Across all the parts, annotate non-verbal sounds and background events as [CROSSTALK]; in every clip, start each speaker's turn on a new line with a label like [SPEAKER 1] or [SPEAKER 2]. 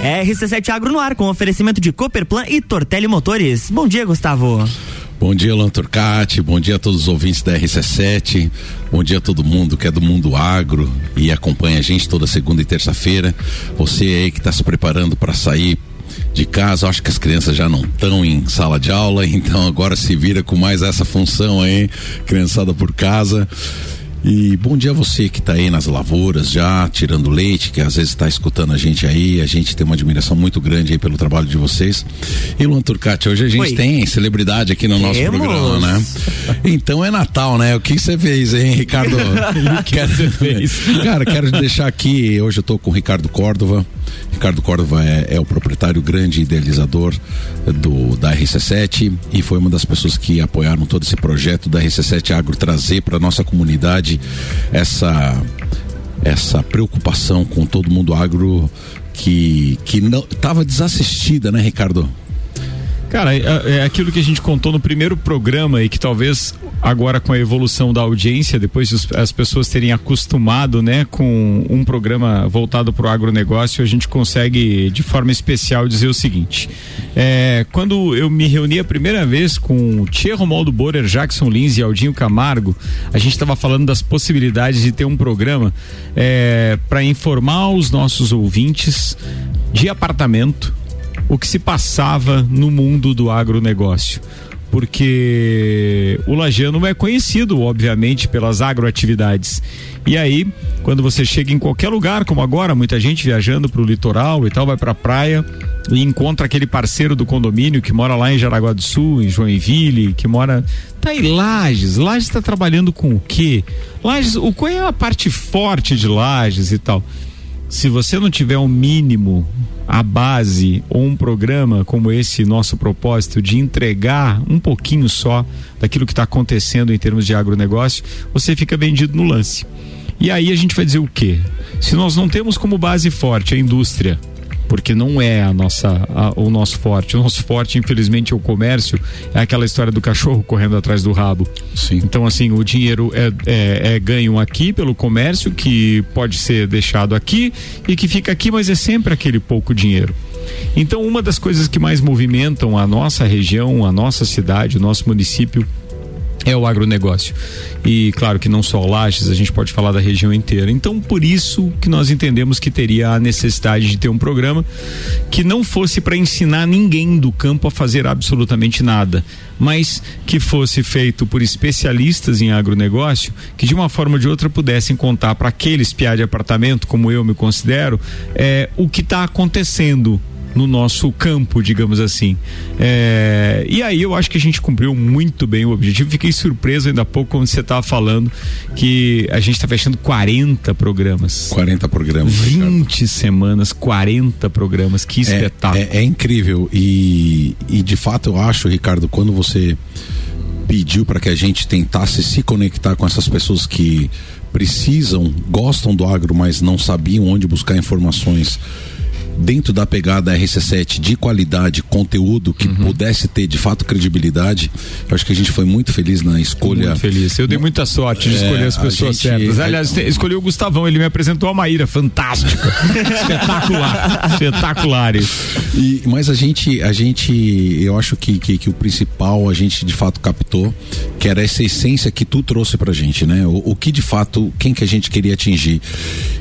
[SPEAKER 1] RC7 Agro no ar com oferecimento de Cooperplan e Tortelli Motores. Bom dia, Gustavo.
[SPEAKER 2] Bom dia, Alan Turcati. Bom dia a todos os ouvintes da RC7. Bom dia a todo mundo que é do mundo agro e acompanha a gente toda segunda e terça-feira. Você aí que está se preparando para sair de casa, acho que as crianças já não estão em sala de aula, [LAUGHS] então agora se vira com mais essa função aí, criançada por casa. E bom dia a você que está aí nas lavouras já, tirando leite, que às vezes está escutando a gente aí. A gente tem uma admiração muito grande aí pelo trabalho de vocês. E Luan Turcati, hoje a gente Oi. tem celebridade aqui no Temos. nosso programa, né? Então é Natal, né? O que você fez, hein, Ricardo? [LAUGHS] o que você fez? Cara, quero deixar aqui, hoje eu estou com o Ricardo Córdova. Ricardo Córdova é, é, o proprietário grande idealizador do da RC7 e foi uma das pessoas que apoiaram todo esse projeto da RC7 Agro trazer para nossa comunidade essa essa preocupação com todo mundo agro que que não estava desassistida, né, Ricardo?
[SPEAKER 3] Cara, é, é, aquilo que a gente contou no primeiro programa e que talvez agora com a evolução da audiência, depois de as pessoas terem acostumado, né, com um programa voltado para o agronegócio, a gente consegue de forma especial dizer o seguinte: é, quando eu me reuni a primeira vez com Tia Romualdo Borer, Jackson Lins e Aldinho Camargo, a gente estava falando das possibilidades de ter um programa é, para informar os nossos ouvintes de apartamento o que se passava no mundo do agronegócio porque o Lajano é conhecido, obviamente, pelas agroatividades. E aí, quando você chega em qualquer lugar, como agora, muita gente viajando para o litoral e tal, vai para a praia e encontra aquele parceiro do condomínio que mora lá em Jaraguá do Sul, em Joinville, que mora. Tá em Lages. Lages está trabalhando com o quê? Lages, o qual é a parte forte de Lages e tal? Se você não tiver um mínimo a base ou um programa como esse nosso propósito de entregar um pouquinho só daquilo que está acontecendo em termos de agronegócio, você fica vendido no lance. E aí a gente vai dizer o quê? Se nós não temos como base forte a indústria, porque não é a nossa a, o nosso forte. O nosso forte, infelizmente, é o comércio. É aquela história do cachorro correndo atrás do rabo. Sim. Então, assim, o dinheiro é, é, é ganho aqui pelo comércio, que pode ser deixado aqui e que fica aqui, mas é sempre aquele pouco dinheiro. Então, uma das coisas que mais movimentam a nossa região, a nossa cidade, o nosso município é o agronegócio. E claro que não só Lages, a gente pode falar da região inteira. Então, por isso que nós entendemos que teria a necessidade de ter um programa que não fosse para ensinar ninguém do campo a fazer absolutamente nada, mas que fosse feito por especialistas em agronegócio que de uma forma ou de outra pudessem contar para aqueles piá de apartamento, como eu me considero, é, o que está acontecendo no nosso campo, digamos assim. É, e aí eu acho que a gente cumpriu muito bem o objetivo. Fiquei surpreso ainda há pouco quando você estava falando que a gente está fechando 40 programas.
[SPEAKER 2] 40 programas.
[SPEAKER 3] 20 Ricardo. semanas, 40 programas. Que é, espetáculo.
[SPEAKER 2] É, é, é incrível. E, e de fato eu acho, Ricardo, quando você pediu para que a gente tentasse se conectar com essas pessoas que precisam, gostam do agro, mas não sabiam onde buscar informações dentro da pegada RC7 de qualidade, conteúdo que uhum. pudesse ter de fato credibilidade. Eu acho que a gente foi muito feliz na escolha.
[SPEAKER 3] Muito feliz. Eu dei muita sorte de escolher é, as pessoas gente, certas. Aliás, a... escolhi o Gustavão, ele me apresentou a Maíra, fantástica. [LAUGHS] Espetacular. Espetacular
[SPEAKER 2] E, mas a gente, a gente, eu acho que, que, que, o principal a gente de fato captou, que era essa essência que tu trouxe pra gente, né? O, o que de fato, quem que a gente queria atingir.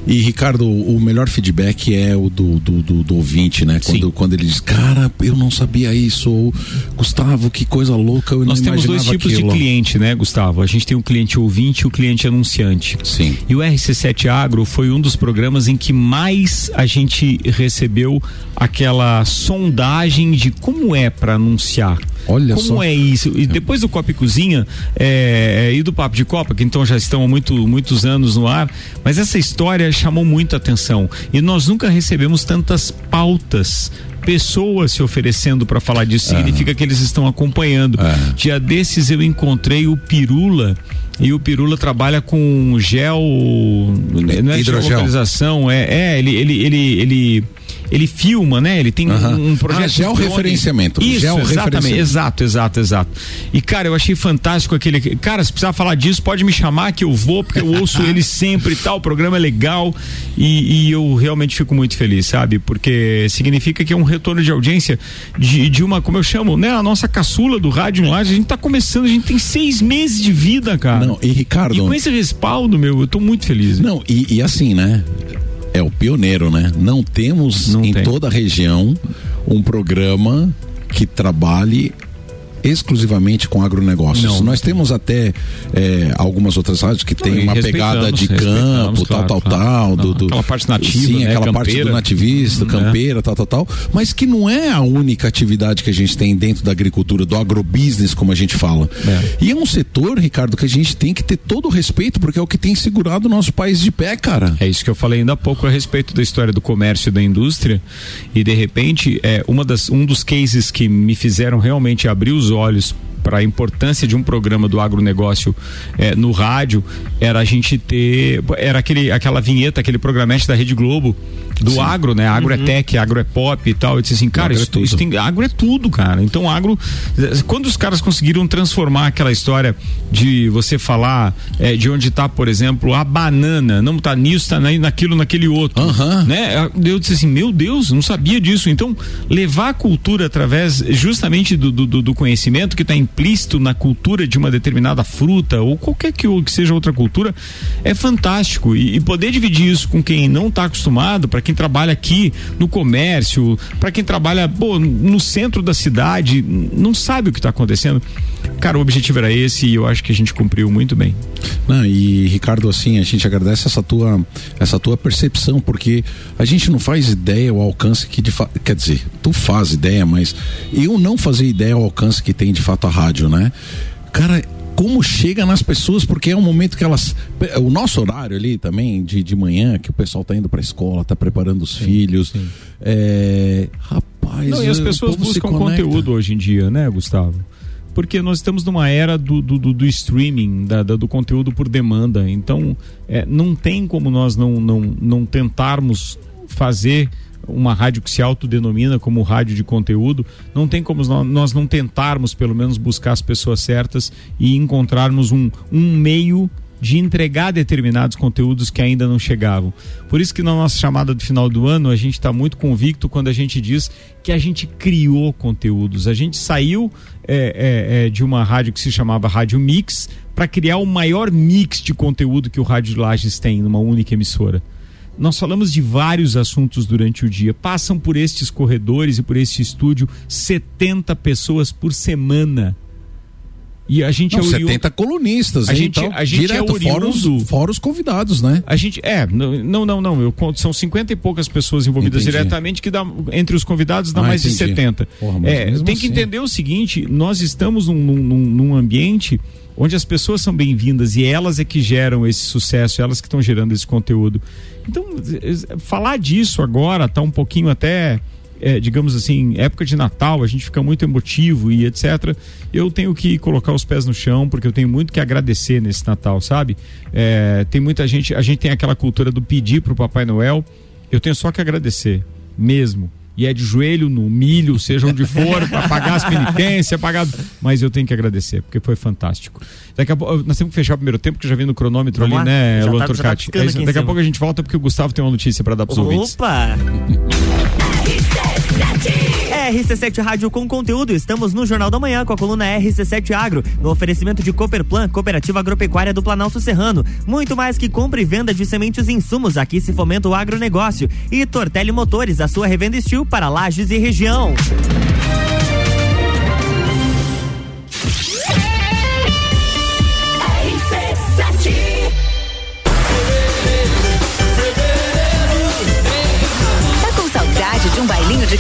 [SPEAKER 2] E Ricardo, o melhor feedback é o do, do do, do ouvinte, né? Quando, quando ele diz, cara, eu não sabia isso, ou Gustavo, que coisa louca, eu
[SPEAKER 3] Nós
[SPEAKER 2] não
[SPEAKER 3] temos dois tipos
[SPEAKER 2] aquilo.
[SPEAKER 3] de cliente, né, Gustavo? A gente tem o cliente ouvinte e o cliente anunciante.
[SPEAKER 2] Sim.
[SPEAKER 3] E o RC7 Agro foi um dos programas em que mais a gente recebeu aquela sondagem de como é para anunciar.
[SPEAKER 2] Olha
[SPEAKER 3] Como
[SPEAKER 2] só.
[SPEAKER 3] é isso? E depois do Copa e Cozinha é, é, e do Papo de Copa, que então já estão há muito, muitos anos no ar, mas essa história chamou muita atenção. E nós nunca recebemos pautas pessoas se oferecendo para falar disso, significa que eles estão acompanhando. Dia desses eu encontrei o Pirula e o Pirula trabalha com gel, não é
[SPEAKER 2] hidrogel.
[SPEAKER 3] é, é ele, ele, ele, ele ele filma, né? Ele tem um, um projeto. Ah,
[SPEAKER 2] georreferenciamento.
[SPEAKER 3] Isso, exatamente. Exato, exato, exato. E, cara, eu achei fantástico aquele. Cara, se precisar falar disso, pode me chamar que eu vou, porque eu ouço ele [LAUGHS] sempre e tal. O programa é legal e, e, eu realmente fico muito feliz, sabe? Porque significa que é um retorno de audiência de, de uma, como eu chamo, né? A nossa caçula do rádio lá. A gente tá começando, a gente tem seis meses de vida, cara.
[SPEAKER 2] Não, e Ricardo. E
[SPEAKER 3] com esse respaldo, meu, eu tô muito feliz.
[SPEAKER 2] Não, e, e assim, né? É o pioneiro, né? Não temos Não em tem. toda a região um programa que trabalhe exclusivamente com agronegócios. Não, Nós temos até é, algumas outras rádios que tem uma pegada de campo, tal, tal, claro. tal. Do, do,
[SPEAKER 3] aquela parte nativa,
[SPEAKER 2] sim,
[SPEAKER 3] né?
[SPEAKER 2] aquela campeira. parte do nativista, uhum. campeira, é. tal, tal, tal. Mas que não é a única atividade que a gente tem dentro da agricultura, do agrobusiness, como a gente fala. É. E é um setor, Ricardo, que a gente tem que ter todo o respeito, porque é o que tem segurado o nosso país de pé, cara.
[SPEAKER 3] É isso que eu falei ainda há pouco a respeito da história do comércio e da indústria. E de repente, é, uma das, um dos cases que me fizeram realmente abrir os olhos para a importância de um programa do agronegócio é, no rádio era a gente ter era aquele aquela vinheta aquele programete da Rede Globo do Sim. agro né agro é uhum. é tech agro é pop e tal eu disse assim cara agro, isso, é isso tem, agro é tudo cara então agro quando os caras conseguiram transformar aquela história de você falar é, de onde está por exemplo a banana não está nisso está naquilo naquele outro
[SPEAKER 2] uhum.
[SPEAKER 3] né eu disse assim meu Deus não sabia disso então levar a cultura através justamente do, do, do conhecimento que está implícito na cultura de uma determinada fruta ou qualquer que, seja outra cultura é fantástico e, e poder dividir isso com quem não está acostumado, para quem trabalha aqui no comércio, para quem trabalha no centro da cidade, não sabe o que está acontecendo. Cara, o objetivo era esse e eu acho que a gente cumpriu muito bem.
[SPEAKER 2] Não, e Ricardo, assim, a gente agradece essa tua, essa tua percepção, porque a gente não faz ideia o alcance que de fato. Quer dizer, tu faz ideia, mas eu não fazia ideia o alcance que tem de fato a rádio, né? Cara, como chega nas pessoas, porque é um momento que elas. O nosso horário ali também, de, de manhã, que o pessoal tá indo pra escola, tá preparando os sim, filhos. Sim. É, rapaz.
[SPEAKER 3] Não, e as pessoas buscam conteúdo hoje em dia, né, Gustavo? porque nós estamos numa era do, do, do, streaming, da, da, do conteúdo por demanda. Então, é, não tem como nós não, não, não tentarmos fazer uma rádio que se autodenomina como rádio de conteúdo, não tem como nós não tentarmos, pelo menos, buscar as pessoas certas e encontrarmos um, um meio de entregar determinados conteúdos que ainda não chegavam. Por isso que na nossa chamada do final do ano a gente está muito convicto quando a gente diz que a gente criou conteúdos. A gente saiu é, é, é, de uma rádio que se chamava Rádio Mix para criar o maior mix de conteúdo que o Rádio Lages tem numa única emissora. Nós falamos de vários assuntos durante o dia. Passam por estes corredores e por este estúdio 70 pessoas por semana e a gente
[SPEAKER 2] não, é oriundo, 70 colunistas,
[SPEAKER 3] a gente, então, a gente direto, é
[SPEAKER 2] os, fora os convidados, né?
[SPEAKER 3] A gente, é, não, não, não, eu conto, são 50 e poucas pessoas envolvidas entendi. diretamente, que dá, entre os convidados dá ah, mais entendi. de 70. Porra, é, tem que assim. entender o seguinte, nós estamos num, num, num ambiente onde as pessoas são bem-vindas e elas é que geram esse sucesso, elas que estão gerando esse conteúdo. Então, falar disso agora tá um pouquinho até é, digamos assim, época de Natal, a gente fica muito emotivo e etc. Eu tenho que colocar os pés no chão, porque eu tenho muito que agradecer nesse Natal, sabe? É, tem muita gente, a gente tem aquela cultura do pedir pro Papai Noel. Eu tenho só que agradecer, mesmo e é de joelho no milho, seja onde for, para pagar as penitências, pagar. Mas eu tenho que agradecer, porque foi fantástico. Daqui a pouco, nós temos que fechar o primeiro tempo, que já vem no cronômetro Vamos ali, lá. né, Luan tá, Turcati? Tá é daqui a pouco a gente volta, porque o Gustavo tem uma notícia para dar para os ouvintes.
[SPEAKER 1] Opa! [LAUGHS] RC7 Rádio com conteúdo. Estamos no Jornal da Manhã com a coluna RC7 Agro, no oferecimento de Cooperplan, Cooperativa Agropecuária do Planalto Serrano. Muito mais que compra e venda de sementes e insumos, aqui se fomenta o agronegócio. E Tortelli Motores, a sua revenda estil para lajes e região.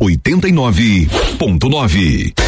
[SPEAKER 4] 89.9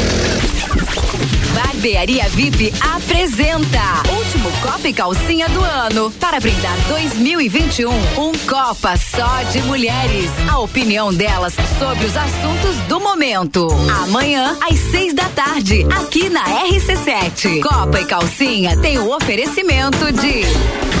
[SPEAKER 5] Barbearia VIP apresenta Último Copa e Calcinha do ano. Para brindar 2021, um Copa só de mulheres. A opinião delas sobre os assuntos do momento. Amanhã, às seis da tarde, aqui na RC7. Copa e Calcinha tem o oferecimento de.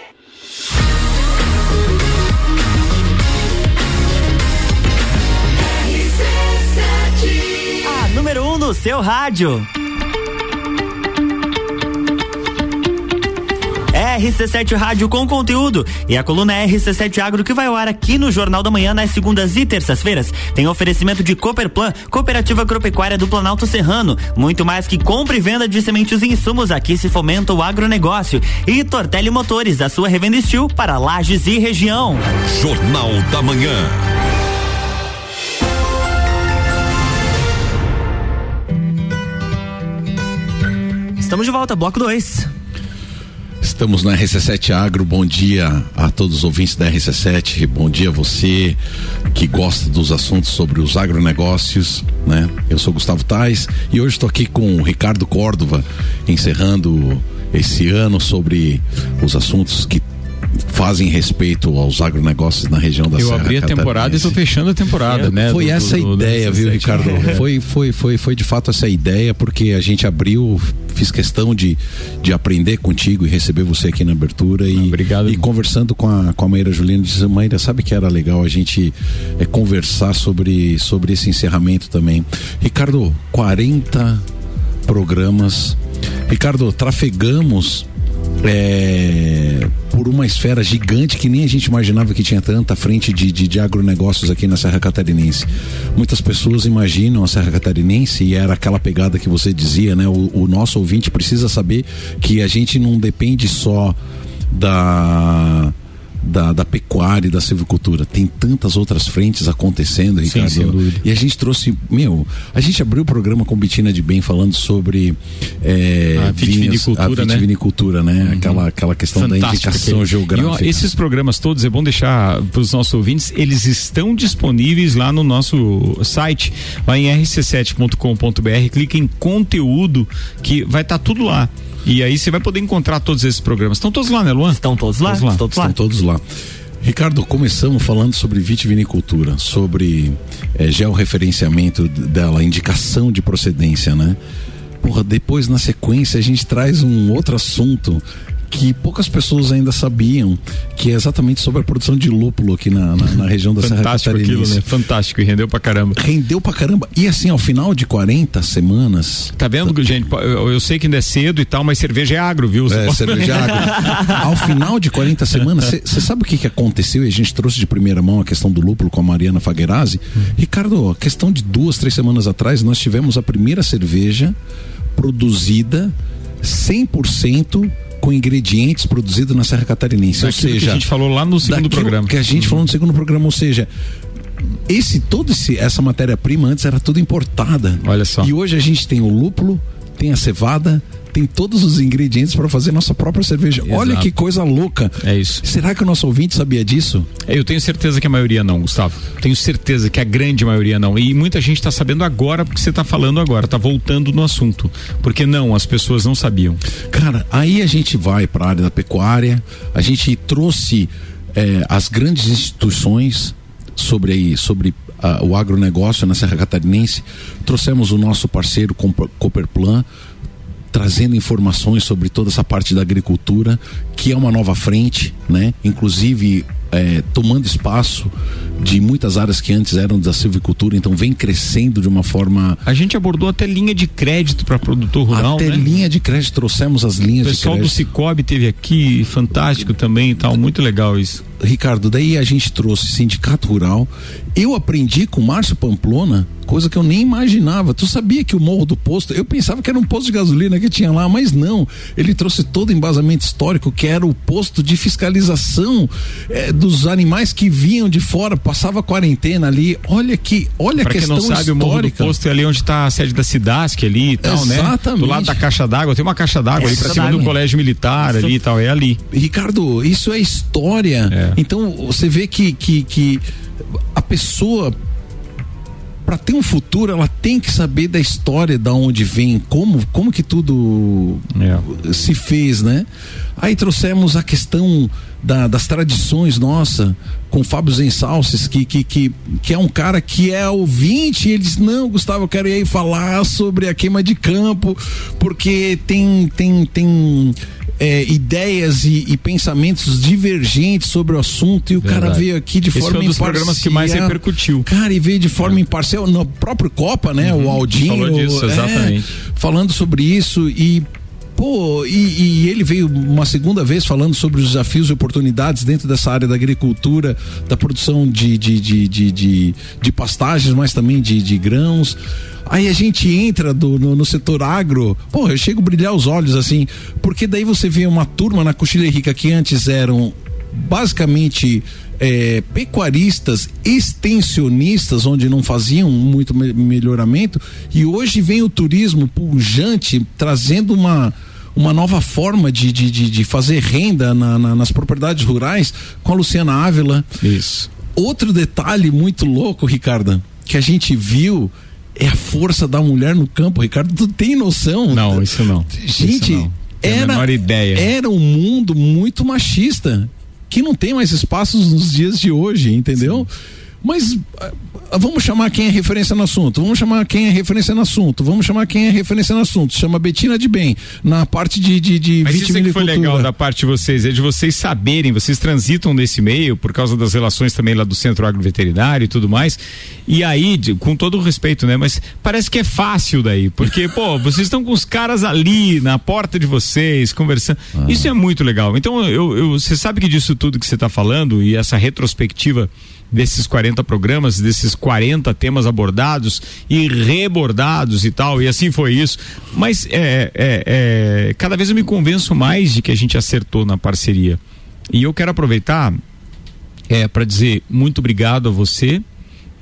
[SPEAKER 1] seu rádio. RC7 Rádio com conteúdo e a coluna RC7 Agro que vai ao ar aqui no Jornal da Manhã nas segundas e terças-feiras. Tem oferecimento de Cooperplan, Cooperativa Agropecuária do Planalto Serrano. Muito mais que compra e venda de sementes e insumos, aqui se fomenta o agronegócio. E Tortelli Motores, a sua revenda estil para lajes e região.
[SPEAKER 4] Jornal da Manhã.
[SPEAKER 1] Estamos de volta, bloco 2.
[SPEAKER 2] Estamos na RC7 Agro. Bom dia a todos os ouvintes da RC7. Bom dia a você que gosta dos assuntos sobre os agronegócios, né? Eu sou Gustavo Tais e hoje estou aqui com o Ricardo Córdova, encerrando esse ano sobre os assuntos que fazem respeito aos agronegócios na região da
[SPEAKER 3] Eu
[SPEAKER 2] Serra
[SPEAKER 3] abri a temporada e estou fechando a temporada,
[SPEAKER 2] é,
[SPEAKER 3] né?
[SPEAKER 2] Foi
[SPEAKER 3] do,
[SPEAKER 2] essa
[SPEAKER 3] do,
[SPEAKER 2] a ideia,
[SPEAKER 3] do,
[SPEAKER 2] viu, Ricardo? Foi, foi, foi, foi, foi de fato essa ideia, porque a gente abriu, fiz questão de, de aprender contigo e receber você aqui na abertura e,
[SPEAKER 3] Obrigado.
[SPEAKER 2] e conversando com a, com a Maíra Juliana, disse, Maíra, sabe que era legal a gente é, conversar sobre, sobre esse encerramento também. Ricardo, 40 programas. Ricardo, trafegamos é, por uma esfera gigante que nem a gente imaginava que tinha tanta frente de, de, de agronegócios aqui na Serra Catarinense. Muitas pessoas imaginam a Serra Catarinense e era aquela pegada que você dizia, né? O, o nosso ouvinte precisa saber que a gente não depende só da da, da pecuária e da silvicultura. Tem tantas outras frentes acontecendo, Ricardo.
[SPEAKER 3] Sim,
[SPEAKER 2] e a gente trouxe, meu, a gente abriu o programa com Betina de Bem falando sobre é,
[SPEAKER 3] a vitivinicultura,
[SPEAKER 2] vinhos, a vitivinicultura né? né? Uhum. Aquela, aquela questão Fantástico, da indicação aquele... geográfica.
[SPEAKER 3] E, ó, esses programas todos, é bom deixar para os nossos ouvintes, eles estão disponíveis lá no nosso site, lá em rc7.com.br, clique em conteúdo que vai estar tá tudo lá. E aí você vai poder encontrar todos esses programas. Estão todos lá, né, Luan?
[SPEAKER 1] Estão todos lá.
[SPEAKER 2] Todos lá. Todos lá. Estão todos lá. Ricardo, começamos falando sobre vitivinicultura, sobre é, georreferenciamento dela, indicação de procedência, né? Porra, depois na sequência a gente traz um outro assunto que poucas pessoas ainda sabiam, que é exatamente sobre a produção de lúpulo aqui na, na, na região da Serra Catarinense.
[SPEAKER 3] Aquilo, né? Fantástico, e rendeu pra caramba.
[SPEAKER 2] Rendeu pra caramba. E assim, ao final de 40 semanas.
[SPEAKER 3] Tá vendo, tá... gente? Eu, eu, sei que ainda é cedo e tal, mas cerveja é agro, viu?
[SPEAKER 2] É, cerveja é agro. [LAUGHS] ao final de 40 semanas, você sabe o que, que aconteceu? E a gente trouxe de primeira mão a questão do lúpulo com a Mariana Faguerazzi. Hum. Ricardo, questão de duas, três semanas atrás, nós tivemos a primeira cerveja produzida 100% com ingredientes produzidos na Serra Catarinense.
[SPEAKER 3] Daquilo ou seja, que a gente falou lá no segundo programa.
[SPEAKER 2] Que a gente falou no segundo programa, ou seja, esse todo esse, essa matéria-prima antes era tudo importada.
[SPEAKER 3] Olha só.
[SPEAKER 2] E hoje a gente tem o lúpulo, tem a cevada, tem todos os ingredientes para fazer nossa própria cerveja.
[SPEAKER 3] Exato.
[SPEAKER 2] Olha que coisa louca.
[SPEAKER 3] É isso.
[SPEAKER 2] Será que o nosso ouvinte sabia disso?
[SPEAKER 3] É, Eu tenho certeza que a maioria não, Gustavo. Tenho certeza que a grande maioria não. E muita gente está sabendo agora porque você está falando agora, está voltando no assunto. Porque não, as pessoas não sabiam.
[SPEAKER 2] Cara, aí a gente vai para a área da pecuária, a gente trouxe eh, as grandes instituições sobre aí, sobre ah, o agronegócio na Serra Catarinense, trouxemos o nosso parceiro Cooperplan, trazendo informações sobre toda essa parte da agricultura, que é uma nova frente, né? Inclusive eh, tomando espaço de muitas áreas que antes eram da silvicultura, então vem crescendo de uma forma
[SPEAKER 3] A gente abordou até linha de crédito para produtor rural,
[SPEAKER 2] até
[SPEAKER 3] né?
[SPEAKER 2] linha de crédito trouxemos as
[SPEAKER 3] O
[SPEAKER 2] linhas de
[SPEAKER 3] pessoal do
[SPEAKER 2] crédito.
[SPEAKER 3] Cicobi teve aqui, fantástico também e tal, muito legal isso.
[SPEAKER 2] Ricardo, daí a gente trouxe sindicato rural. Eu aprendi com o Márcio Pamplona, coisa que eu nem imaginava. Tu sabia que o Morro do Posto, eu pensava que era um posto de gasolina que tinha lá, mas não. Ele trouxe todo o embasamento histórico, que era o posto de fiscalização eh, dos animais que vinham de fora, passava quarentena ali. Olha que, olha a
[SPEAKER 3] Pra quem
[SPEAKER 2] questão
[SPEAKER 3] não sabe, o Morro do
[SPEAKER 2] histórica.
[SPEAKER 3] Posto é ali onde está a sede da Cidasc ali e tal, né?
[SPEAKER 2] Exatamente.
[SPEAKER 3] Do lado da caixa d'água, tem uma caixa d'água ali
[SPEAKER 1] Caixa
[SPEAKER 3] pra cima do colégio militar ali e tal, é ali.
[SPEAKER 2] Ricardo, isso é história.
[SPEAKER 3] É.
[SPEAKER 2] Então você vê que, que, que a pessoa para ter um futuro ela tem que saber da história, da onde vem, como como que tudo
[SPEAKER 3] É.
[SPEAKER 2] se fez, né? Aí trouxemos a questão da- das tradições nossa com Fábio Zensalces, que, que, que, que é um cara que é ouvinte, e ele diz, não, Gustavo, eu quero ir aí falar sobre a queima de campo, porque tem, tem, tem é, ideias e, e pensamentos divergentes sobre o assunto, e o cara
[SPEAKER 3] Verdade.
[SPEAKER 2] veio aqui de
[SPEAKER 3] Esse
[SPEAKER 2] forma
[SPEAKER 3] foi um dos
[SPEAKER 2] imparcial.
[SPEAKER 3] programas que mais repercutiu.
[SPEAKER 2] Cara, e veio de forma imparcial, no próprio Copa, né? o Aldinho.
[SPEAKER 3] falou disso,
[SPEAKER 2] é,
[SPEAKER 3] exatamente.
[SPEAKER 2] falando sobre isso e. Pô, e, e ele veio uma segunda vez falando sobre os desafios e oportunidades dentro dessa área da agricultura, da produção de, de, de, de, de, de pastagens, mas também de, de grãos. Aí a gente entra do- no, no setor agro, pô, eu chego a brilhar os olhos assim, porque daí você vê uma turma na Coxilha Rica que antes eram basicamente é, pecuaristas extensionistas, onde não faziam muito me- melhoramento, e hoje vem o turismo pujante trazendo uma. Uma nova forma de, de, de, de fazer renda na- na- nas propriedades rurais com a Luciana Ávila.
[SPEAKER 3] Isso.
[SPEAKER 2] Outro detalhe muito louco, Ricardo, que a gente viu é a força da mulher no campo, Ricardo. Tu tem noção?
[SPEAKER 3] Não, isso não.
[SPEAKER 2] Gente,
[SPEAKER 3] Isso não.
[SPEAKER 2] Era,
[SPEAKER 3] ideia.
[SPEAKER 2] era um mundo muito machista que não tem mais espaços nos dias de hoje, entendeu? Mas ah, vamos chamar quem é referência no assunto, vamos chamar quem é referência no assunto, vamos chamar quem é referência no assunto. Chama Betina de Bem, na parte de, de, de
[SPEAKER 3] Mas isso é que foi legal da parte de vocês, é de vocês saberem, vocês transitam nesse meio por causa das relações também lá do Centro Agroveterinário e tudo mais. E aí, de- com todo o respeito, né? Mas parece que é fácil daí, porque, pô, [LAUGHS] vocês estão com os caras ali na porta de vocês, conversando. Isso é muito legal. Então, eu, eu- você sabe que disso tudo que você está falando e essa retrospectiva desses 40 programas, desses 40 temas abordados e rebordados e tal, e assim foi isso. Mas é, é, é, cada vez eu me convenço mais de que a gente acertou na parceria. E eu quero aproveitar é, para dizer muito obrigado a você.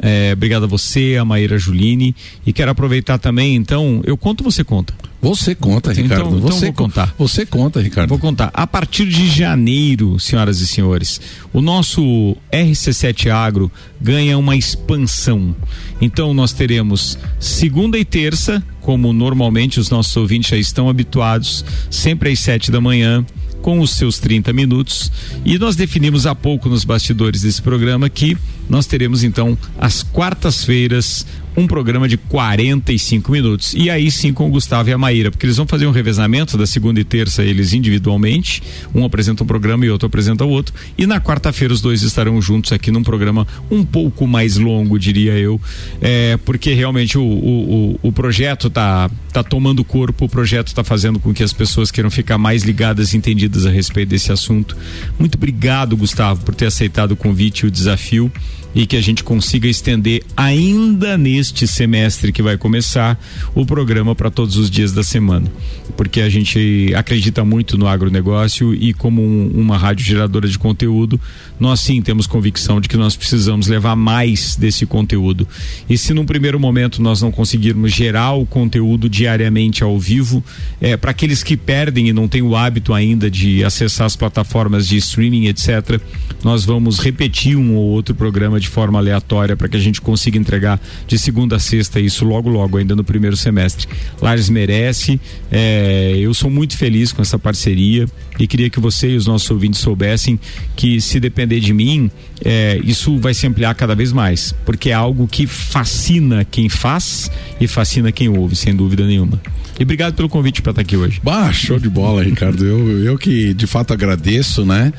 [SPEAKER 3] É, obrigado a você, a Maíra Juline. E quero aproveitar também, então, eu conto, você conta.
[SPEAKER 2] Você conta,
[SPEAKER 3] Então-
[SPEAKER 2] Ricardo.
[SPEAKER 3] então
[SPEAKER 2] você
[SPEAKER 3] vou contar.
[SPEAKER 2] Você conta, Ricardo.
[SPEAKER 3] Vou contar. A partir de janeiro, senhoras e senhores, o nosso RC7 Agro ganha uma expansão. Então nós teremos segunda e terça, como normalmente os nossos ouvintes já estão habituados, sempre às sete da manhã, com os seus 30 minutos. E nós definimos há pouco nos bastidores desse programa que nós teremos então às quartas-feiras um programa de 45 minutos. E aí sim com o Gustavo e a Maíra, porque eles vão fazer um revezamento da segunda e terça, eles individualmente. Um apresenta um programa e outro apresenta o outro. E na quarta-feira os dois estarão juntos aqui num programa um pouco mais longo, diria eu. É, porque realmente o, o, o, projeto tá, tá tomando corpo, o projeto tá fazendo com que as pessoas queiram ficar mais ligadas e entendidas a respeito desse assunto. Muito obrigado, Gustavo, por ter aceitado o convite e o desafio. E que a gente consiga estender ainda neste semestre que vai começar o programa para todos os dias da semana. Porque a gente acredita muito no agronegócio e como um, uma rádio geradora de conteúdo, nós sim temos convicção de que nós precisamos levar mais desse conteúdo. E se num primeiro momento nós não conseguirmos gerar o conteúdo diariamente ao vivo, é, para aqueles que perdem e não têm o hábito ainda de acessar as plataformas de streaming, etc., nós vamos repetir um ou outro programa de forma aleatória para que a gente consiga entregar de segunda a sexta isso logo, logo, ainda no primeiro semestre. Lares merece, é, eu sou muito feliz com essa parceria e queria que você e os nossos ouvintes soubessem que se depender de mim, é, isso vai se ampliar cada vez mais, porque é algo que fascina quem faz e fascina quem ouve, sem dúvida nenhuma. E obrigado pelo convite para estar aqui hoje.
[SPEAKER 2] Bah, show de bola, Ricardo. Eu, eu que de fato agradeço, né?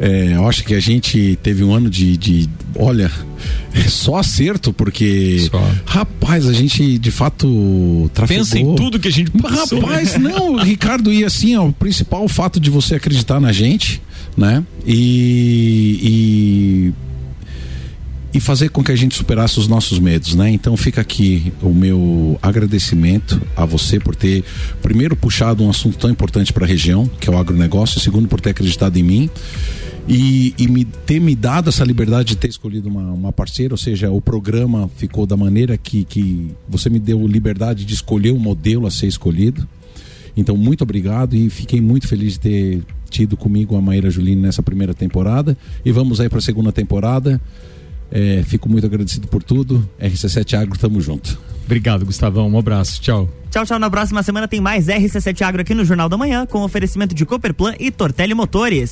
[SPEAKER 2] É, eu acho que a gente teve um ano de, de olha, é só acerto, porque só. rapaz, a gente de fato
[SPEAKER 3] trafegou. Pensa em tudo que a gente
[SPEAKER 2] passou. Rapaz, não, Ricardo, e assim, ó, o principal fato de você acreditar na gente, né? E, e e fazer com que a gente superasse os nossos medos, né? Então fica aqui o meu agradecimento a você por ter primeiro puxado um assunto tão importante para a região, que é o agronegócio, segundo por ter acreditado em mim. E, e, me, ter me dado essa liberdade de ter escolhido uma, uma parceira, ou seja, o programa ficou da maneira que, que você me deu liberdade de escolher o modelo a ser escolhido. Então, muito obrigado e fiquei muito feliz de ter tido comigo a Maíra Juline nessa primeira temporada. E vamos aí para a segunda temporada. É, fico muito agradecido por tudo. RC7 Agro, tamo junto.
[SPEAKER 3] Obrigado, Gustavão. Um abraço. Tchau.
[SPEAKER 1] Tchau, tchau. Na próxima semana tem mais RC7 Agro aqui no Jornal da Manhã, com oferecimento de Cooperplan e Tortelli Motores.